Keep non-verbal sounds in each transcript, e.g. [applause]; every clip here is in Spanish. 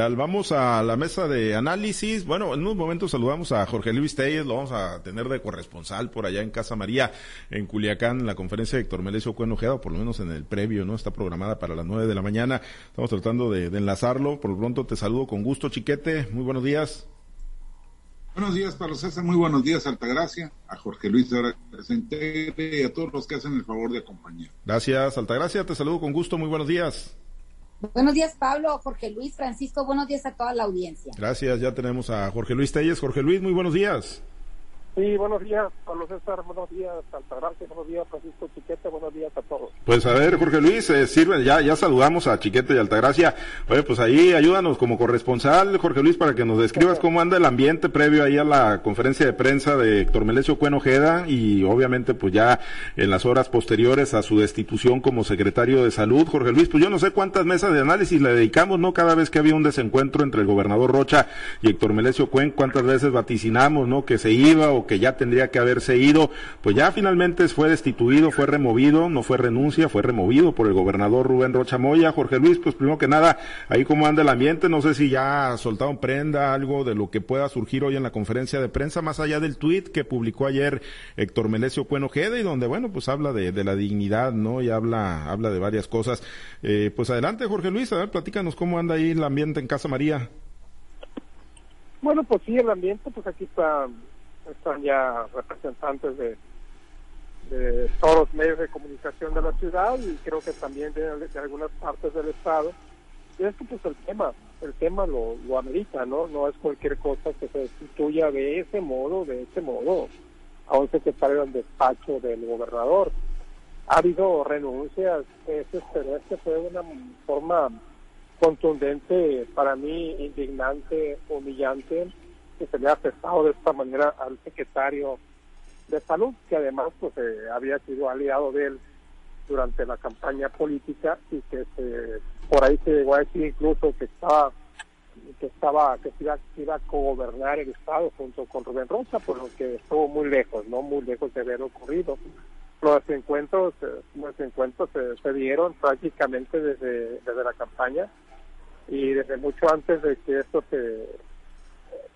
Vamos a la mesa de análisis. Bueno, en unos momentos saludamos a Jorge Luis Telles, lo vamos a tener de corresponsal por allá en Casa María, en Culiacán, en la conferencia de Héctor Melesio Cuenojeda, por lo menos en el previo, ¿no? Está programada para las nueve de la mañana. Estamos tratando de, enlazarlo. Por lo pronto te saludo con gusto, Chiquete. Muy buenos días. Buenos días, Pablo César. Muy buenos días, Altagracia, a Jorge Luis de presente y a todos los que hacen el favor de acompañar. Gracias, Altagracia. Te saludo con gusto. Muy buenos días. Buenos días, Pablo, Jorge Luis, Francisco, buenos días a toda la audiencia. Gracias, ya tenemos a Jorge Luis Telles. Jorge Luis, muy buenos días. Sí, buenos días, Pablo César, buenos días, Altagracia, buenos días, Francisco Chiquete, buenos días a todos. Pues a ver, Jorge Luis, eh, sirve, ya, ya saludamos a Chiquete y Altagracia. Oye, pues ahí ayúdanos como corresponsal, Jorge Luis, para que nos describas cómo anda el ambiente previo ahí a la conferencia de prensa de Héctor Melesio Cuenojeda y obviamente pues ya en las horas posteriores a su destitución como secretario de salud. Jorge Luis, pues yo no sé cuántas mesas de análisis le dedicamos, ¿no? Cada vez que había un desencuentro entre el gobernador Rocha y Héctor Melesio Cuen, cuántas veces vaticinamos, ¿no? Que se iba o que ya tendría que haberse ido, pues ya finalmente fue destituido, fue removido, no fue renuncia, fue removido por el gobernador Rubén Rocha Moya. Jorge Luis, pues primero que nada, ahí cómo anda el ambiente, no sé si ya soltaron prenda algo de lo que pueda surgir hoy en la conferencia de prensa, más allá del tuit que publicó ayer Héctor Melesio Cuenojeda y donde, bueno, pues habla de, la dignidad, ¿no? Y habla, habla de varias cosas. Eh, pues adelante, Jorge Luis, a ver, platícanos cómo anda ahí el ambiente en Casa María. Bueno, pues sí, el ambiente, pues aquí está están ya representantes de, de todos los medios de comunicación de la ciudad y creo que también de, algunas partes del estado. Y esto pues el tema, el tema lo, lo amerita, ¿no? No es cualquier cosa que se destituya de ese modo, de ese modo, a un secretario del despacho del gobernador. Ha habido renuncias, pero este fue una forma contundente, para mí indignante, humillante, que se le ha afectado de esta manera al secretario de salud, que además pues eh, había sido aliado de él durante la campaña política y que se, por ahí se llegó a decir incluso que estaba que estaba que iba, a gobernar el estado junto con Rubén Rosa, por lo que estuvo muy lejos, no muy lejos de haber ocurrido. Los encuentros, eh, los encuentros se, se dieron prácticamente desde, desde la campaña y desde mucho antes de que esto se,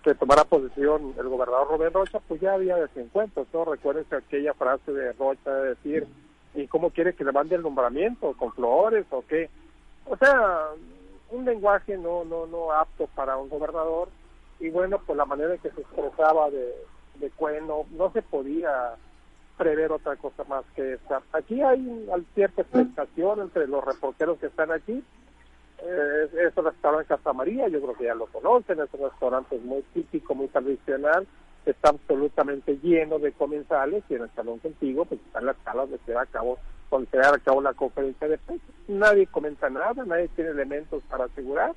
que tomara posición el gobernador Rubén Rocha, pues ya había desencuentros, ¿no? Recuerden aquella frase de Rocha de decir, ¿y cómo quiere que le mande el nombramiento? ¿Con flores o qué? O sea, un lenguaje no, no, no apto para un gobernador y bueno, pues la manera en que se expresaba de, de Cuen no, se podía prever otra cosa más que esta. Aquí hay cierta expectación entre los reporteros que están aquí, eh, es restaurante Casa María, yo creo que ya lo conocen, es un restaurante muy típico, muy tradicional, está absolutamente lleno de comensales y en el salón contigo pues están las salas de se a cabo, donde se a cabo la conferencia de prensa. Nadie comenta nada, nadie tiene elementos para asegurar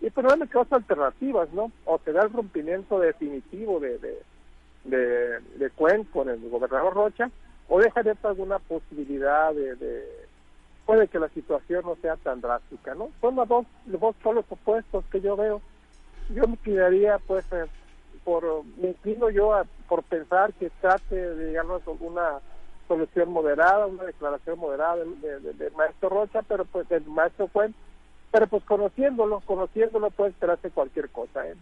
y pues no hay otras alternativas, ¿no? O se da el rompimiento definitivo de, de, de, de Cuen con el gobernador Rocha o deja de alguna posibilidad de puede que la situación no sea tan drástica, ¿no? Son los dos, los dos polos opuestos que yo veo. Yo me quedaría, pues, eh, por, me inclino yo a, por pensar que trate de llegarnos una solución moderada, una declaración moderada del maestro Rocha, pero pues del maestro Fuentes, pero pues conociéndolo, conociéndolo puede esperarse cualquier cosa, ¿eh?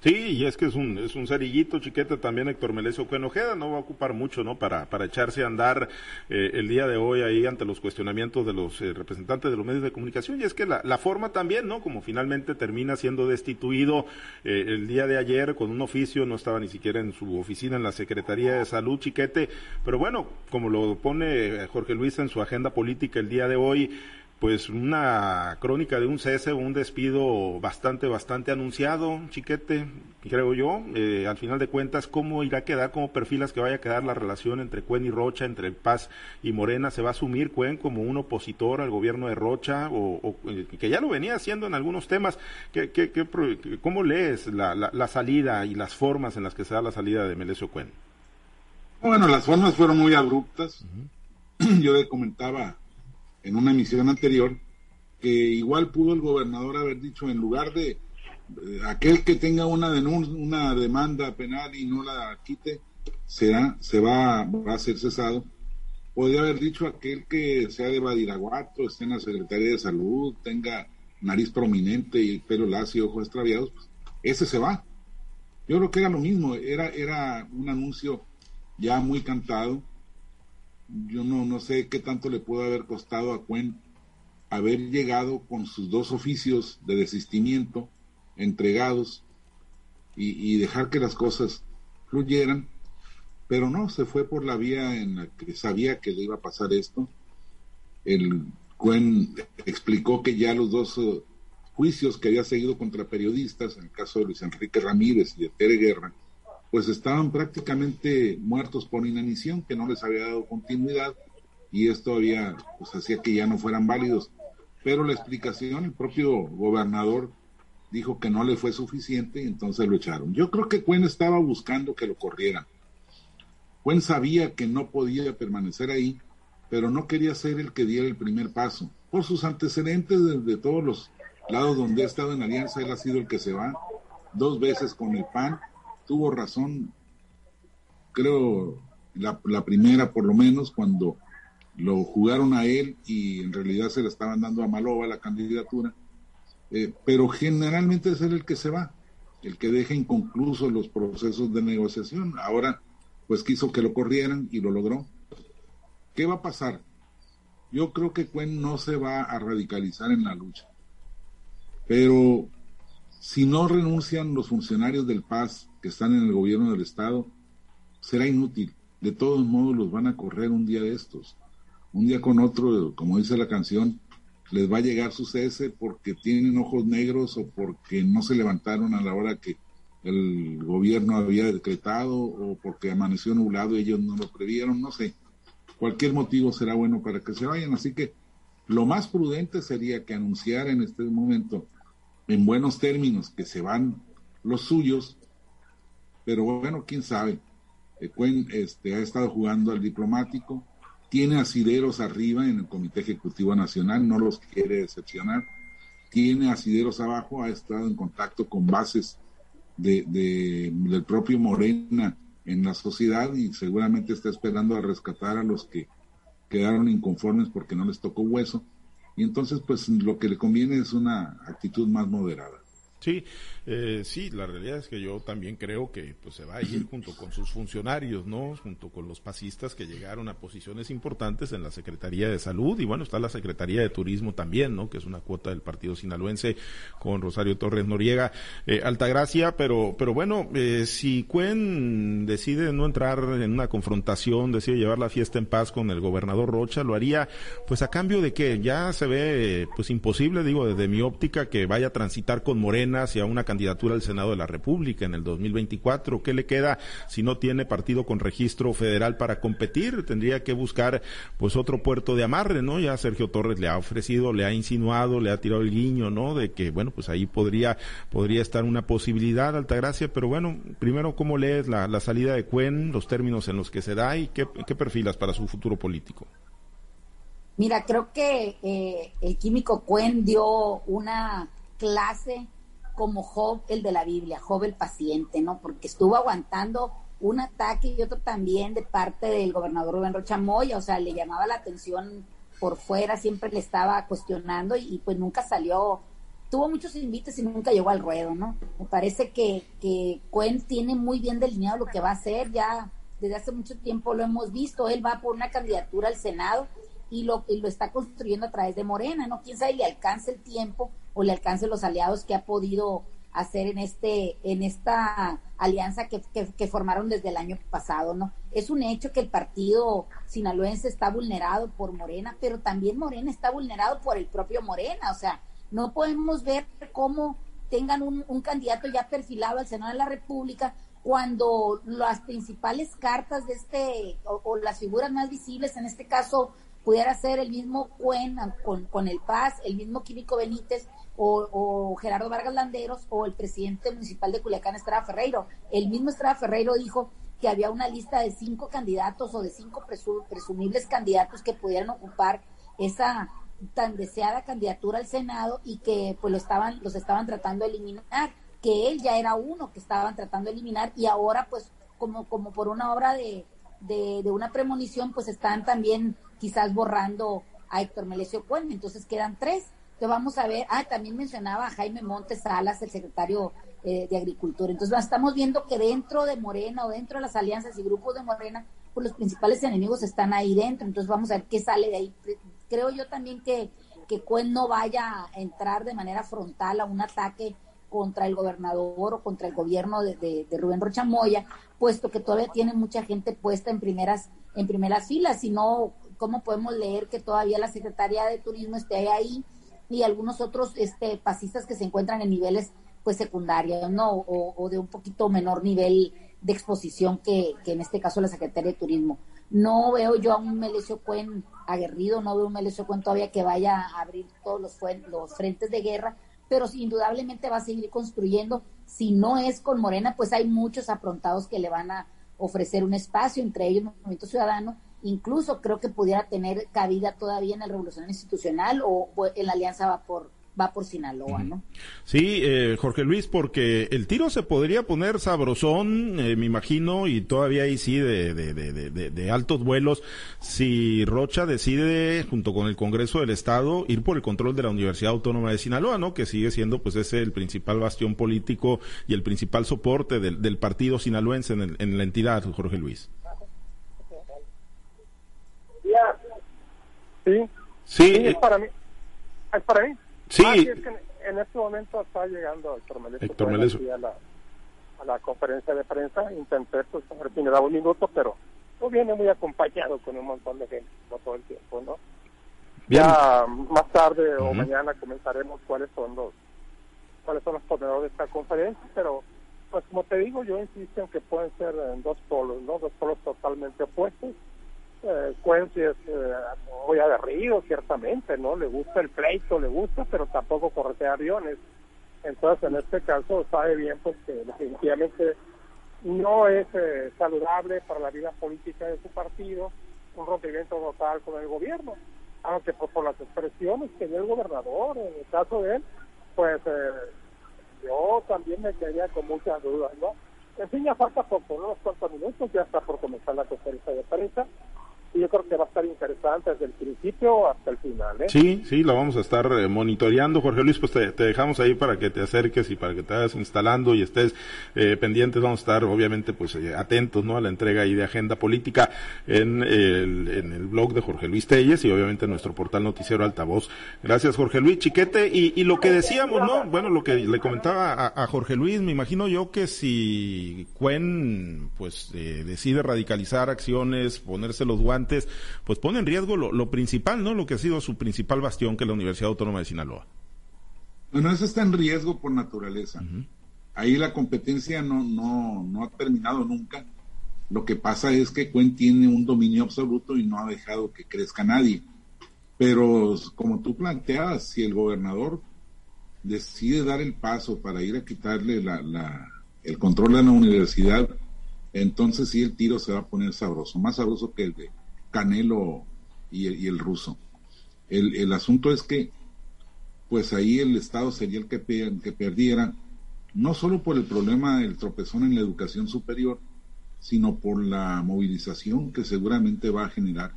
Sí, y es que es un, es un cerillito chiquete también Héctor Melesio Cuenojeda, no va a ocupar mucho, ¿no? Para, para echarse a andar eh, el día de hoy ahí ante los cuestionamientos de los eh, representantes de los medios de comunicación. Y es que la, la forma también, ¿no? Como finalmente termina siendo destituido eh, el día de ayer con un oficio, no estaba ni siquiera en su oficina en la Secretaría de Salud, chiquete. Pero bueno, como lo pone Jorge Luis en su agenda política el día de hoy, pues una crónica de un cese o un despido bastante, bastante anunciado, chiquete, creo yo. Eh, al final de cuentas, ¿cómo irá a quedar, cómo perfilas que vaya a quedar la relación entre Cuen y Rocha, entre Paz y Morena? ¿Se va a asumir Cuen como un opositor al gobierno de Rocha o, eh, que ya lo venía haciendo en algunos temas? ¿Qué, qué, qué, cómo lees la, la, salida y las formas en las que se da la salida de Melesio Cuen? Bueno, las formas fueron muy abruptas. [clears throat] Yo le comentaba en una emisión anterior, que igual pudo el gobernador haber dicho, en lugar de eh, aquel que tenga una una demanda penal y no la quite, será, se va, va a ser cesado. Podría haber dicho aquel que sea de Badiraguato, esté en la Secretaría de Salud, tenga nariz prominente y pelo lacio, ojos extraviados, pues, ese se va. Yo creo que era lo mismo, era, era un anuncio ya muy cantado. Yo no, no sé qué tanto le pudo haber costado a Cuen haber llegado con sus dos oficios de desistimiento entregados y, dejar que las cosas fluyeran, pero no, se fue por la vía en la que sabía que le iba a pasar esto. El Cuen explicó que ya los dos eh, juicios que había seguido contra periodistas, en el caso de Luis Enrique Ramírez y de Tere Guerra, pues estaban prácticamente muertos por inanición, que no les había dado continuidad y esto había, pues hacía que ya no fueran válidos. Pero la explicación, el propio gobernador dijo que no le fue suficiente y entonces lo echaron. Yo creo que Cuen estaba buscando que lo corrieran. Cuen sabía que no podía permanecer ahí, pero no quería ser el que diera el primer paso. Por sus antecedentes de, todos los lados donde ha estado en alianza, él ha sido el que se va dos veces con el PAN. Tuvo razón, creo, la, primera por lo menos, cuando lo jugaron a él y en realidad se le estaban dando a Maloba la candidatura eh, pero generalmente es él el que se va, el que deja inconclusos los procesos de negociación. Ahora, pues quiso que lo corrieran y lo logró. ¿Qué va a pasar? Yo creo que Cuen no se va a radicalizar en la lucha, pero si no renuncian los funcionarios del Paz que están en el gobierno del Estado, será inútil. De todos modos los van a correr un día de estos. Un día con otro, como dice la canción, les va a llegar su cese porque tienen ojos negros o porque no se levantaron a la hora que el gobierno había decretado o porque amaneció nublado y ellos no lo previeron, no sé. Cualquier motivo será bueno para que se vayan. Así que lo más prudente sería que anunciara en este momento, en buenos términos, que se van los suyos, pero bueno, quién sabe. este, ha estado jugando al diplomático, tiene asideros arriba en el Comité Ejecutivo Nacional, no los quiere decepcionar, tiene asideros abajo, ha estado en contacto con bases de, del propio Morena en la sociedad y seguramente está esperando a rescatar a los que quedaron inconformes porque no les tocó hueso. Y entonces, pues lo que le conviene es una actitud más moderada. Sí, eh, sí, la realidad es que yo también creo que pues, se va a ir junto con sus funcionarios, ¿no? Junto con los pasistas que llegaron a posiciones importantes en la Secretaría de Salud y bueno, está la Secretaría de Turismo también, ¿no? Que es una cuota del Partido Sinaloense con Rosario Torres Noriega, eh, Altagracia, pero, pero bueno, eh, si Cuen decide no entrar en una confrontación, decide llevar la fiesta en paz con el gobernador Rocha, lo haría pues a cambio de que ya se ve pues imposible, digo, desde mi óptica, que vaya a transitar con Morena hacia una candidatura al Senado de la República en el 2024. ¿Qué le queda si no tiene partido con registro federal para competir? Tendría que buscar pues otro puerto de amarre, ¿no? Ya Sergio Torres le ha ofrecido, le ha insinuado, le ha tirado el guiño, ¿no? De que, bueno, pues ahí podría, podría estar una posibilidad, Altagracia, pero bueno, primero, ¿cómo lees la, salida de Cuen, los términos en los que se da y qué, perfilas para su futuro político? Mira, creo que eh, el químico Cuen dio una clase como Job, el de la Biblia, Job el paciente, ¿no? Porque estuvo aguantando un ataque y otro también de parte del gobernador Rubén Rocha Moya, o sea, le llamaba la atención por fuera, siempre le estaba cuestionando y, pues nunca salió, tuvo muchos invites y nunca llegó al ruedo, ¿no? Me parece que, que Cuen tiene muy bien delineado lo que va a hacer, ya desde hace mucho tiempo lo hemos visto, él va por una candidatura al Senado y lo, y lo está construyendo a través de Morena, ¿no? Quién sabe le alcance el tiempo o le alcance los aliados que ha podido hacer en este en esta alianza que, que, formaron desde el año pasado, ¿no? Es un hecho que el partido sinaloense está vulnerado por Morena, pero también Morena está vulnerado por el propio Morena, o sea, no podemos ver cómo tengan un, un candidato ya perfilado al Senado de la República cuando las principales cartas de este, o, o, las figuras más visibles, en este caso pudiera ser el mismo Cuen con, con el Paz, el mismo Químico Benítez o, Gerardo Vargas Landeros o el presidente municipal de Culiacán, Estrada Ferreiro. El mismo Estrada Ferreiro dijo que había una lista de cinco candidatos o de cinco presumibles candidatos que pudieran ocupar esa tan deseada candidatura al Senado y que pues lo estaban, los estaban tratando de eliminar, que él ya era uno que estaban tratando de eliminar y ahora pues como, como por una obra de, de, de una premonición pues están también quizás borrando a Héctor Melesio Cuen, entonces quedan tres. Entonces vamos a ver, ah, también mencionaba a Jaime Montes Salas, el secretario eh, de Agricultura. Entonces estamos viendo que dentro de Morena o dentro de las alianzas y grupos de Morena, pues los principales enemigos están ahí dentro. Entonces vamos a ver qué sale de ahí. Creo yo también que, que Cuen no vaya a entrar de manera frontal a un ataque contra el gobernador o contra el gobierno de, de, Rubén Rocha Moya, puesto que todavía tiene mucha gente puesta en primeras, en primeras filas, sino cómo podemos leer que todavía la Secretaría de Turismo esté ahí y algunos otros este, pasistas que se encuentran en niveles pues secundarios, ¿no? O, de un poquito menor nivel de exposición que, que, en este caso la Secretaría de Turismo. No veo yo a un Melesio Cuen aguerrido, no veo un Melesio Cuen todavía que vaya a abrir todos los, los frentes de guerra, pero indudablemente va a seguir construyendo. Si no es con Morena, pues hay muchos aprontados que le van a ofrecer un espacio, entre ellos el Movimiento Ciudadano, incluso creo que pudiera tener cabida todavía en la revolución institucional o, en la alianza va por va por Sinaloa, ¿no? Sí, eh, Jorge Luis, porque el tiro se podría poner sabrosón, eh, me imagino, y todavía ahí sí de, de, de, de, altos vuelos, si Rocha decide, junto con el Congreso del Estado, ir por el control de la Universidad Autónoma de Sinaloa, ¿no? Que sigue siendo, pues, ese el principal bastión político y el principal soporte del, del partido sinaloense en, en la entidad, Jorge Luis. Sí. Sí. es para mí. Es para mí. Sí. Ah, es que en, este momento está llegando Héctor Meleso, A, la, a la conferencia de prensa. Intenté, pues, a ver si me daba un minuto, pero no viene muy acompañado con un montón de gente, no todo el tiempo, ¿no? Ya más tarde o mañana comenzaremos cuáles son los cuáles son los ponedores de esta conferencia, pero pues como te digo, yo insisto en que pueden ser en dos polos, ¿no? Dos polos totalmente opuestos eh, es eh, muy aguerrido, ciertamente, ¿no? Le gusta el pleito, le gusta, pero tampoco corretea aviones. Entonces, en este caso, sabe bien pues que definitivamente no es eh, saludable para la vida política de su partido un rompimiento total con el gobierno. Aunque pues, por las expresiones que dio el gobernador, en el caso de él, pues eh, yo también me quedaría con muchas dudas, ¿no? En fin, ya falta poco, unos cuantos minutos, ya está por comenzar la conferencia de prensa yo creo que va a estar interesante desde el principio hasta el final. ¿eh? Sí, sí, lo vamos a estar eh, monitoreando. Jorge Luis, pues te, dejamos ahí para que te acerques y para que te vayas instalando y estés eh, pendientes. Vamos a estar, obviamente, pues eh, atentos ¿no? a la entrega ahí de agenda política en el, en el blog de Jorge Luis Telles y obviamente en nuestro portal noticiero Altavoz. Gracias, Jorge Luis Chiquete. Y, y lo que decíamos, ¿no? Bueno, lo que le comentaba a, a Jorge Luis, me imagino yo que si Cuen, pues, decide radicalizar acciones, ponerse los guantes, pues pone en riesgo lo, principal, ¿no? Lo que ha sido su principal bastión, que es la Universidad Autónoma de Sinaloa. Bueno, eso está en riesgo por naturaleza. Ahí la competencia no, no, no ha terminado nunca. Lo que pasa es que Cuen tiene un dominio absoluto y no ha dejado que crezca nadie. Pero como tú planteabas, si el gobernador decide dar el paso para ir a quitarle la, el control de la universidad, entonces sí el tiro se va a poner sabroso, más sabroso que el de Canelo y el, ruso. El, el, asunto es que, pues ahí el Estado sería el que, que perdiera, no solo por el problema del tropezón en la educación superior, sino por la movilización que seguramente va a generar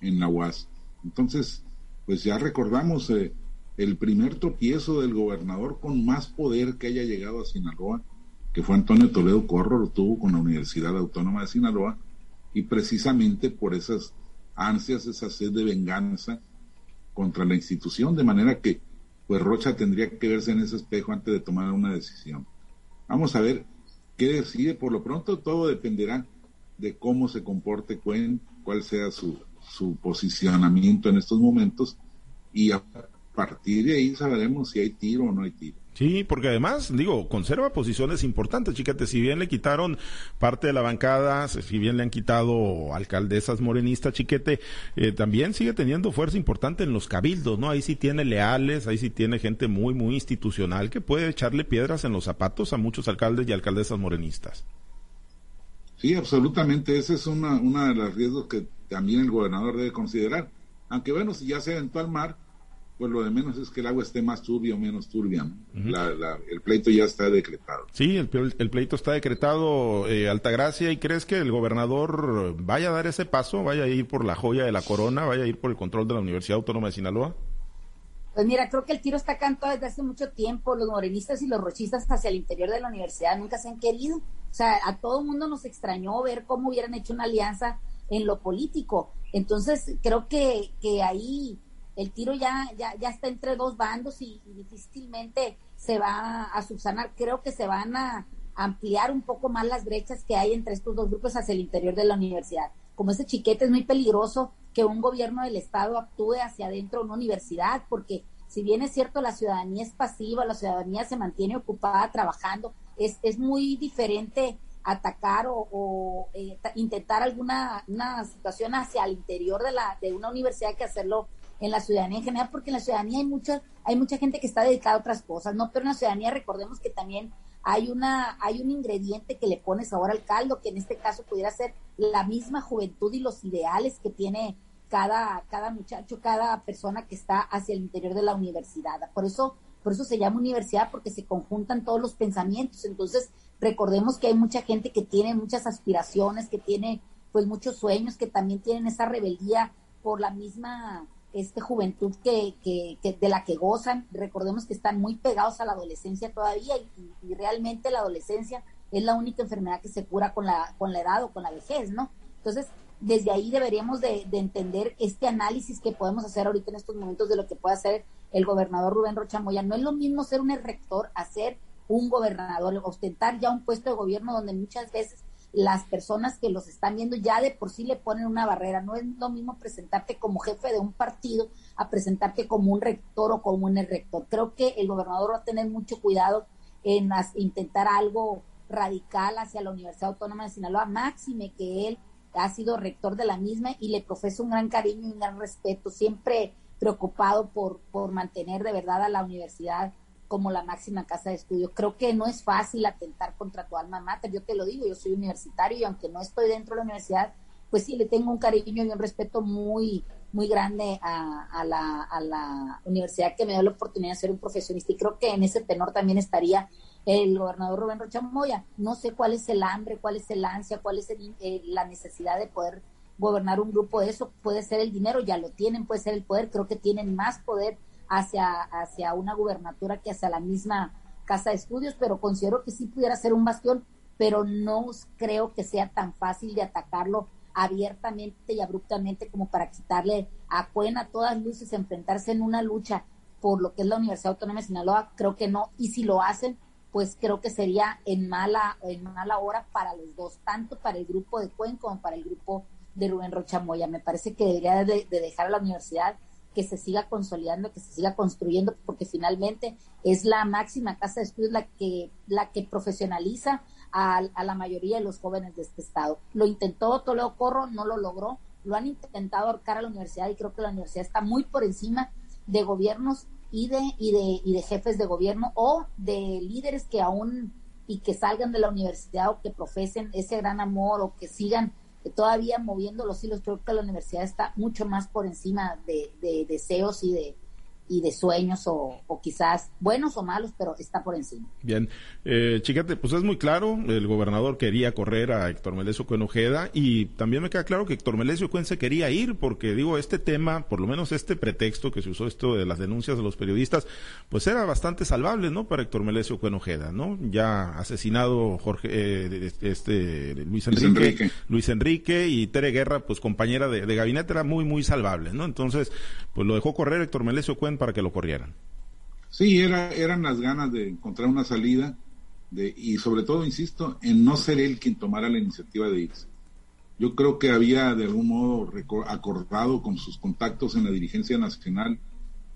en la UAS. Entonces, pues ya recordamos eh, el primer tropiezo del gobernador con más poder que haya llegado a Sinaloa, que fue Antonio Toledo Corro, lo tuvo con la Universidad Autónoma de Sinaloa, y precisamente por esas ansias, esa sed de venganza contra la institución, de manera que pues Rocha tendría que verse en ese espejo antes de tomar una decisión. Vamos a ver qué decide, por lo pronto todo dependerá de cómo se comporte Cuen, cuál sea su, su posicionamiento en estos momentos y a partir de ahí sabremos si hay tiro o no hay tiro. Sí, porque además, digo, conserva posiciones importantes, chícate, si bien le quitaron parte de la bancada, si bien le han quitado alcaldesas morenistas, chiquete, eh, también sigue teniendo fuerza importante en los cabildos, ¿no? Ahí sí tiene leales, ahí sí tiene gente muy, muy institucional que puede echarle piedras en los zapatos a muchos alcaldes y alcaldesas morenistas. Sí, absolutamente, ese es una, una de los riesgos que también el gobernador debe considerar. Aunque bueno, si ya se aventó al mar, pues lo de menos es que el agua esté más turbia o menos turbia. el pleito ya está decretado. Sí, el, pleito está decretado, eh, Altagracia, ¿y crees que el gobernador vaya a dar ese paso, vaya a ir por la joya de la corona, vaya a ir por el control de la Universidad Autónoma de Sinaloa? Pues mira, creo que el tiro está cantado desde hace mucho tiempo. Los morenistas y los rochistas hacia el interior de la universidad nunca se han querido. O sea, a todo el mundo nos extrañó ver cómo hubieran hecho una alianza en lo político. Entonces, creo que, que ahí el tiro ya, ya, ya está entre dos bandos y, difícilmente se va a subsanar. Creo que se van a ampliar un poco más las brechas que hay entre estos dos grupos hacia el interior de la universidad. Como ese chiquete es muy peligroso que un gobierno del Estado actúe hacia adentro de una universidad, porque si bien es cierto la ciudadanía es pasiva, la ciudadanía se mantiene ocupada trabajando, es, es muy diferente atacar o, eh, intentar alguna una situación hacia el interior de, la, de una universidad que hacerlo en la ciudadanía en general, porque en la ciudadanía hay mucha, hay mucha gente que está dedicada a otras cosas, ¿no? Pero en la ciudadanía recordemos que también hay una, hay un ingrediente que le pones ahora al caldo, que en este caso pudiera ser la misma juventud y los ideales que tiene cada, cada muchacho, cada persona que está hacia el interior de la universidad. Por eso, por eso se llama universidad, porque se conjuntan todos los pensamientos. Entonces, recordemos que hay mucha gente que tiene muchas aspiraciones, que tiene pues muchos sueños, que también tienen esa rebeldía por la misma este juventud que, que, de la que gozan. Recordemos que están muy pegados a la adolescencia todavía y, y, realmente la adolescencia es la única enfermedad que se cura con la, con la edad o con la vejez, ¿no? Entonces, desde ahí deberíamos de, entender este análisis que podemos hacer ahorita en estos momentos de lo que puede hacer el gobernador Rubén Rocha Moya. No es lo mismo ser un rector a ser un gobernador, ostentar ya un puesto de gobierno donde muchas veces las personas que los están viendo ya de por sí le ponen una barrera. No es lo mismo presentarte como jefe de un partido a presentarte como un rector o como un rector. Creo que el gobernador va a tener mucho cuidado en intentar algo radical hacia la Universidad Autónoma de Sinaloa, máxime que él ha sido rector de la misma y le profeso un gran cariño y un gran respeto, siempre preocupado por, por mantener de verdad a la universidad como la máxima casa de estudio. Creo que no es fácil atentar contra tu alma mater, yo te lo digo, yo soy universitario y aunque no estoy dentro de la universidad, pues sí le tengo un cariño y un respeto muy, muy grande a, a, la, a la universidad que me dio la oportunidad de ser un profesionista y creo que en ese tenor también estaría el gobernador Rubén Rocha Moya. No sé cuál es el hambre, cuál es el ansia, cuál es eh, la necesidad de poder gobernar un grupo de eso. Puede ser el dinero, ya lo tienen, puede ser el poder. Creo que tienen más poder hacia, hacia una gubernatura que hacia la misma casa de estudios, pero considero que sí pudiera ser un bastión, pero no creo que sea tan fácil de atacarlo abiertamente y abruptamente como para quitarle a Cuen a todas luces, enfrentarse en una lucha por lo que es la Universidad Autónoma de Sinaloa, creo que no, y si lo hacen, pues creo que sería en mala, en mala hora para los dos, tanto para el grupo de Cuen como para el grupo de Rubén Rocha Moya. Me parece que debería de, dejar a la universidad que se siga consolidando, que se siga construyendo, porque finalmente es la máxima casa de estudios la que, la que profesionaliza a, a, la mayoría de los jóvenes de este estado. Lo intentó Toledo Corro, no lo logró, lo han intentado ahorcar a la universidad y creo que la universidad está muy por encima de gobiernos y de, y de, y de jefes de gobierno o de líderes que aún y que salgan de la universidad o que profesen ese gran amor o que sigan todavía moviendo los hilos. Creo que la universidad está mucho más por encima de, de deseos y de, y de sueños o, quizás buenos o malos, pero está por encima. Bien, eh, Chiquete, pues es muy claro, el gobernador quería correr a Héctor Melesio Cuen Ojeda y también me queda claro que Héctor Melesio Cuen se quería ir porque digo, este tema, por lo menos este pretexto que se usó esto de las denuncias de los periodistas, pues era bastante salvable, ¿no? Para Héctor Melesio Cuen Ojeda, ¿no? Ya asesinado Jorge, eh, este, Luis Enrique, Luis Enrique, y Tere Guerra, pues compañera de, de gabinete, era muy, muy salvable, ¿no? Entonces, pues lo dejó correr Héctor Melesio Cuen para que lo corrieran. Sí, era, eran las ganas de encontrar una salida de, y sobre todo, insisto, en no ser él quien tomara la iniciativa de irse. Yo creo que había de algún modo acordado con sus contactos en la dirigencia nacional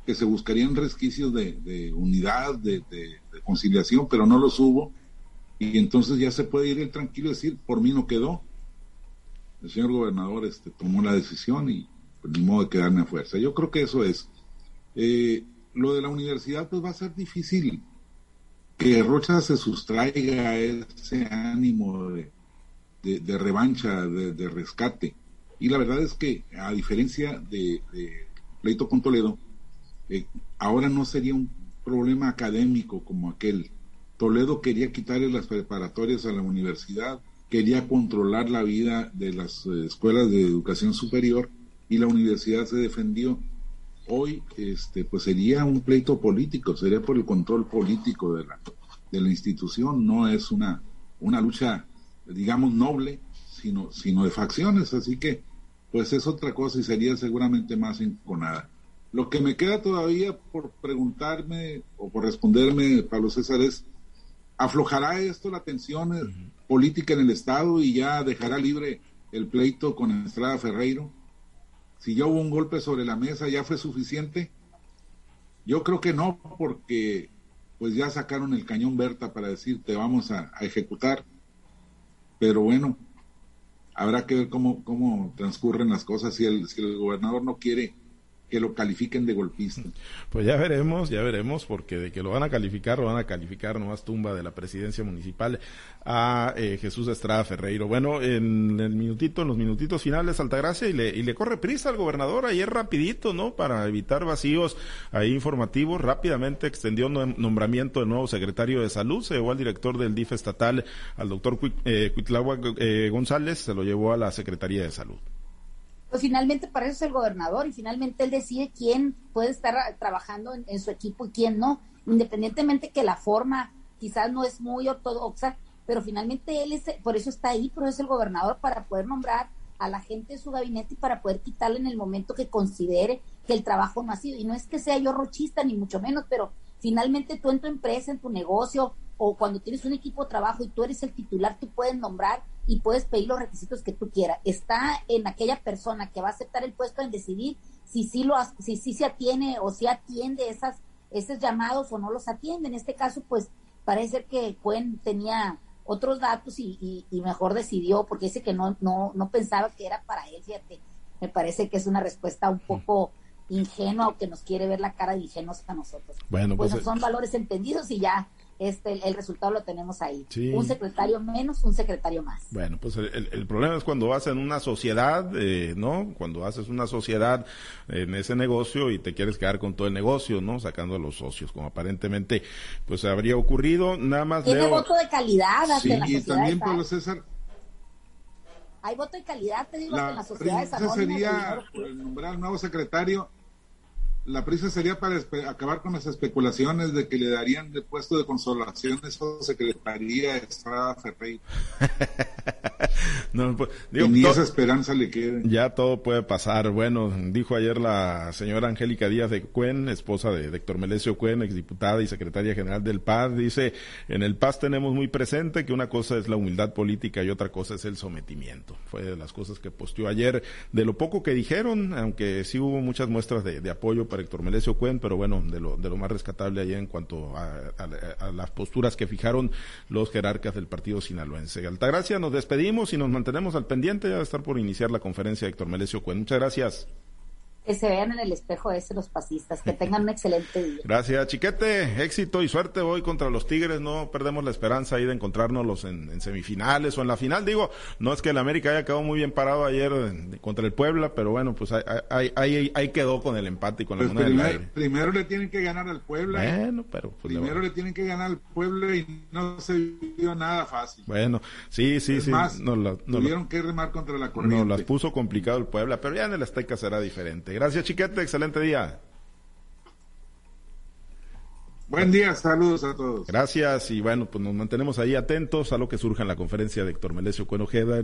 que se buscarían resquicios de, unidad, de, conciliación, pero no los hubo. Y entonces ya se puede ir el tranquilo y decir, por mí no quedó. El señor gobernador este, tomó la decisión y pues, ni modo de quedarme a fuerza. Yo creo que eso es. Eh, lo de la universidad pues va a ser difícil que Rocha se sustraiga a ese ánimo de, revancha, de, rescate. Y la verdad es que, a diferencia de, pleito con Toledo, eh, ahora no sería un problema académico como aquel. Toledo quería quitarle las preparatorias a la universidad, quería controlar la vida de las eh, escuelas de educación superior y la universidad se defendió hoy este pues sería un pleito político, sería por el control político de la, de la institución, no es una, una lucha, digamos, noble, sino, sino de facciones, así que pues es otra cosa y sería seguramente más enconada. Lo que me queda todavía por preguntarme o por responderme, Pablo César, es, ¿aflojará esto la tensión política en el Estado y ya dejará libre el pleito con Estrada Ferreiro? Si ya hubo un golpe sobre la mesa, ¿ya fue suficiente? Yo creo que no, porque pues ya sacaron el cañón Berta para decir te vamos a, ejecutar. Pero bueno, habrá que ver cómo, cómo transcurren las cosas. Si el, si el gobernador no quiere que lo califiquen de golpista. Pues ya veremos, ya veremos, porque de que lo van a calificar, lo van a calificar nomás tumba de la presidencia municipal a eh, Jesús Estrada Ferreiro. Bueno, en el minutito, en los minutitos finales, Altagracia, y le, y le corre prisa al gobernador ayer rapidito, ¿no? Para evitar vacíos ahí informativos, rápidamente extendió nombramiento del nuevo secretario de salud, se llevó al director del DIF estatal, al doctor eh, eh, González, se lo llevó a la Secretaría de Salud pues finalmente para eso es el gobernador y finalmente él decide quién puede estar trabajando en, su equipo y quién no, independientemente que la forma quizás no es muy ortodoxa, pero finalmente él es, por eso está ahí, pero es el gobernador para poder nombrar a la gente de su gabinete y para poder quitarle en el momento que considere que el trabajo no ha sido. Y no es que sea yo rochista, ni mucho menos, pero finalmente tú en tu empresa, en tu negocio, o cuando tienes un equipo de trabajo y tú eres el titular, tú puedes nombrar y puedes pedir los requisitos que tú quieras. Está en aquella persona que va a aceptar el puesto en decidir si sí lo si sí se atiene o si atiende esas esos llamados o no los atiende. En este caso, pues parece que Cuen tenía otros datos y, y, mejor decidió porque dice que no, no, no pensaba que era para él, fíjate. Me parece que es una respuesta un poco ingenua o que nos quiere ver la cara de ingenuos a nosotros. Bueno, pues, pues son valores entendidos y ya este, el resultado lo tenemos ahí. Un secretario menos, un secretario más. Bueno, pues el, problema es cuando vas en una sociedad, eh, ¿no? Cuando haces una sociedad en ese negocio y te quieres quedar con todo el negocio, ¿no? Sacando a los socios, como aparentemente pues habría ocurrido. Nada más Tiene voto de calidad sí, y también, Pablo César, hay voto de calidad, te digo, en las sociedades sería nombrar nuevo secretario la prisa sería para acabar con las especulaciones de que le darían de puesto de consolación esa secretaría Estrada Ferreira. [laughs] [laughs] no, pues, Ni esa esperanza le quede. Ya todo puede pasar. Bueno, dijo ayer la señora Angélica Díaz de Cuen, esposa de Héctor Melesio Cuen, exdiputada y secretaria general del PAD, dice, en el PAS tenemos muy presente que una cosa es la humildad política y otra cosa es el sometimiento. Fue de las cosas que posteó ayer, de lo poco que dijeron, aunque sí hubo muchas muestras de, de apoyo para Héctor Melesio Cuen, pero bueno, de lo, de lo más rescatable allá en cuanto a, las posturas que fijaron los jerarcas del partido sinaloense. Altagracia, nos despedimos y nos mantenemos al pendiente ya de estar por iniciar la conferencia de Héctor Melesio Cuen. Muchas gracias que se vean en el espejo ese los pasistas, que tengan un excelente día. [laughs] Gracias, Chiquete, éxito y suerte hoy contra los Tigres, no perdemos la esperanza ahí de encontrarnos en, en semifinales o en la final, digo, no es que el América haya quedado muy bien parado ayer contra el Puebla, pero bueno, pues ahí, ahí, ahí quedó con el empate y con la pues Primero le tienen que ganar al Puebla. Bueno, pero pues primero le... tienen que ganar al Puebla y no se vio nada fácil. Bueno, sí, sí, sí. Más, tuvieron que remar contra la corriente. No, las puso complicado el Puebla, pero ya en el Azteca será diferente. Gracias, Chiquete. Excelente día. Buen día, saludos a todos. Gracias y bueno, pues nos mantenemos ahí atentos a lo que surja en la conferencia de Héctor Melesio Cuenojeda.